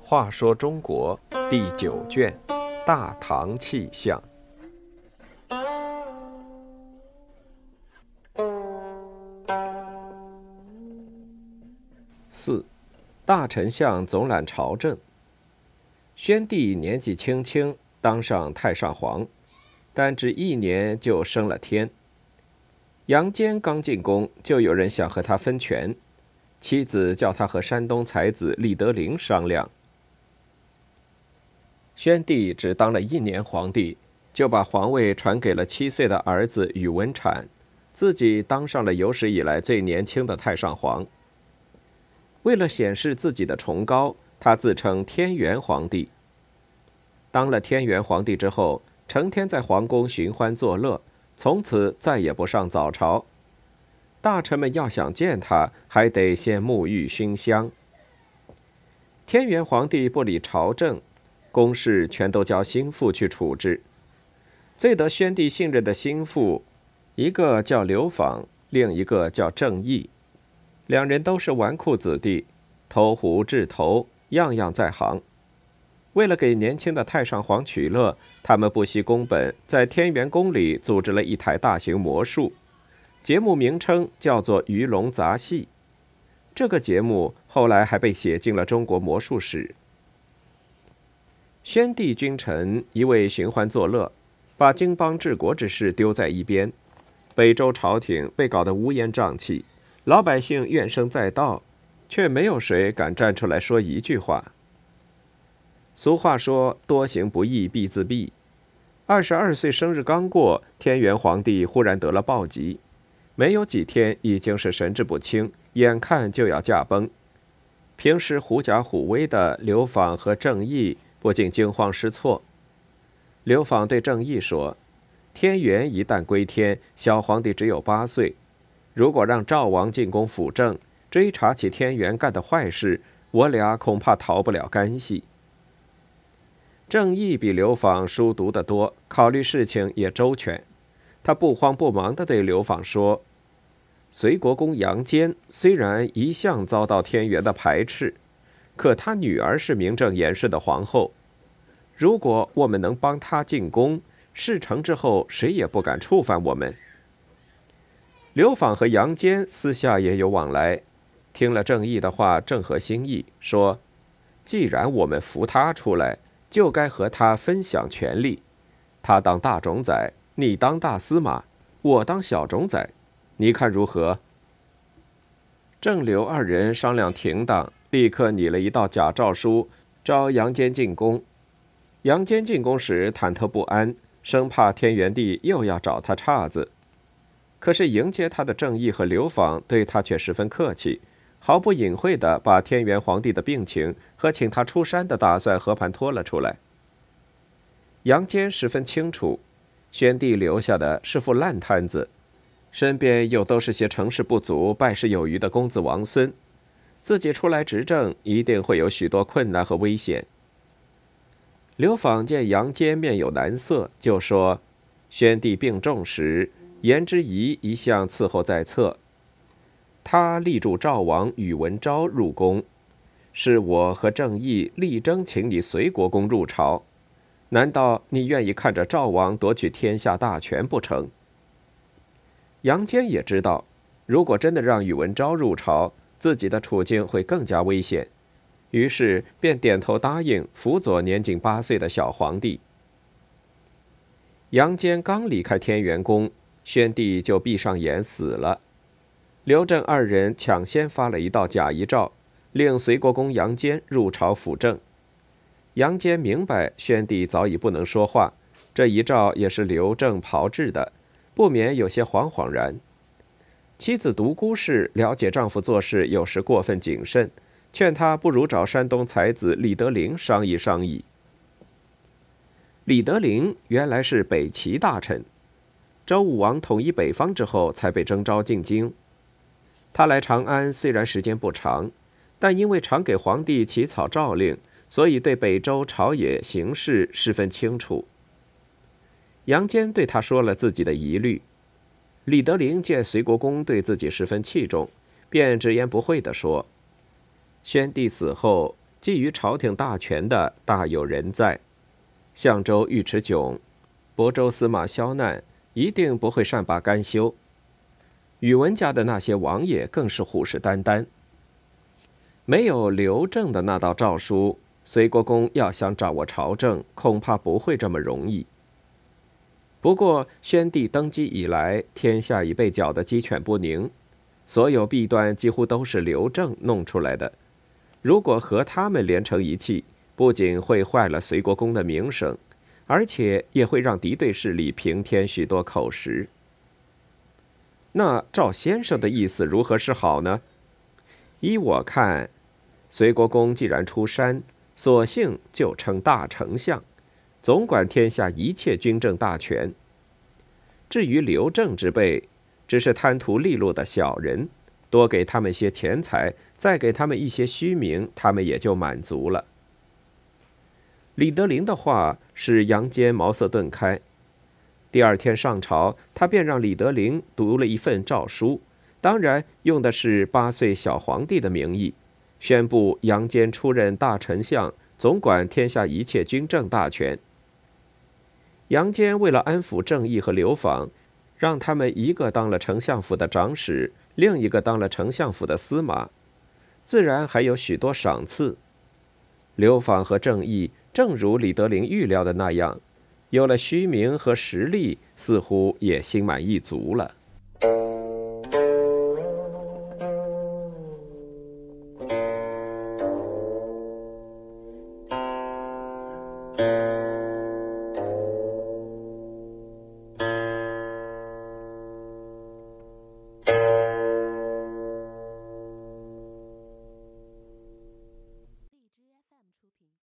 话说中国第九卷《大唐气象》四，大丞相总揽朝政。宣帝年纪轻轻当上太上皇，但只一年就升了天。杨坚刚进宫，就有人想和他分权，妻子叫他和山东才子李德龄商量。宣帝只当了一年皇帝，就把皇位传给了七岁的儿子宇文阐，自己当上了有史以来最年轻的太上皇。为了显示自己的崇高，他自称天元皇帝。当了天元皇帝之后，成天在皇宫寻欢作乐，从此再也不上早朝。大臣们要想见他，还得先沐浴熏香。天元皇帝不理朝政。公事全都交心腹去处置。最得宣帝信任的心腹，一个叫刘访，另一个叫郑义，两人都是纨绔子弟，投壶掷头，样样在行。为了给年轻的太上皇取乐，他们不惜工本，在天元宫里组织了一台大型魔术，节目名称叫做《鱼龙杂戏》。这个节目后来还被写进了中国魔术史。宣帝君臣一味寻欢作乐，把经邦治国之事丢在一边，北周朝廷被搞得乌烟瘴气，老百姓怨声载道，却没有谁敢站出来说一句话。俗话说：“多行不义必自毙。”二十二岁生日刚过，天元皇帝忽然得了暴疾，没有几天已经是神志不清，眼看就要驾崩。平时狐假虎威的刘访和郑义。不禁惊慌失措。刘访对郑义说：“天元一旦归天，小皇帝只有八岁。如果让赵王进宫辅政，追查起天元干的坏事，我俩恐怕逃不了干系。”郑义比刘访书读得多，考虑事情也周全。他不慌不忙地对刘访说：“隋国公杨坚虽然一向遭到天元的排斥。”可他女儿是名正言顺的皇后，如果我们能帮他进宫，事成之后谁也不敢触犯我们。刘访和杨坚私下也有往来，听了郑义的话，正合心意，说：“既然我们扶他出来，就该和他分享权力。他当大冢宰，你当大司马，我当小冢宰，你看如何？”郑刘二人商量停当。立刻拟了一道假诏书，召杨坚进宫。杨坚进宫时忐忑不安，生怕天元帝又要找他岔子。可是迎接他的郑义和刘访对他却十分客气，毫不隐晦地把天元皇帝的病情和请他出山的打算和盘托了出来。杨坚十分清楚，宣帝留下的是副烂摊子，身边又都是些成事不足败事有余的公子王孙。自己出来执政，一定会有许多困难和危险。刘访见杨坚面有难色，就说：“宣帝病重时，颜之仪一向伺候在侧。他力助赵王宇文昭入宫，是我和郑义力争请你随国公入朝。难道你愿意看着赵王夺取天下大权不成？”杨坚也知道，如果真的让宇文昭入朝，自己的处境会更加危险，于是便点头答应辅佐年仅八岁的小皇帝。杨坚刚离开天元宫，宣帝就闭上眼死了。刘郑二人抢先发了一道假遗诏，令隋国公杨坚入朝辅政。杨坚明白宣帝早已不能说话，这遗诏也是刘郑炮制的，不免有些惶惶然。妻子独孤氏了解丈夫做事有时过分谨慎，劝他不如找山东才子李德林商议商议。李德林原来是北齐大臣，周武王统一北方之后才被征召进京。他来长安虽然时间不长，但因为常给皇帝起草诏令，所以对北周朝野形势十分清楚。杨坚对他说了自己的疑虑。李德林见隋国公对自己十分器重，便直言不讳地说：“宣帝死后，觊觎朝廷大权的大有人在，相州尉迟迥、亳州司马萧难一定不会善罢甘休。宇文家的那些王爷更是虎视眈眈。没有刘正的那道诏书，隋国公要想掌握朝政，恐怕不会这么容易。”不过，宣帝登基以来，天下已被搅得鸡犬不宁，所有弊端几乎都是刘正弄出来的。如果和他们连成一气，不仅会坏了隋国公的名声，而且也会让敌对势力平添许多口实。那赵先生的意思如何是好呢？依我看，隋国公既然出山，索性就称大丞相。总管天下一切军政大权。至于刘正之辈，只是贪图利禄的小人，多给他们些钱财，再给他们一些虚名，他们也就满足了。李德林的话使杨坚茅塞顿开。第二天上朝，他便让李德林读了一份诏书，当然用的是八岁小皇帝的名义，宣布杨坚出任大丞相，总管天下一切军政大权。杨坚为了安抚郑义和刘访，让他们一个当了丞相府的长史，另一个当了丞相府的司马，自然还有许多赏赐。刘访和郑义正如李德林预料的那样，有了虚名和实力，似乎也心满意足了。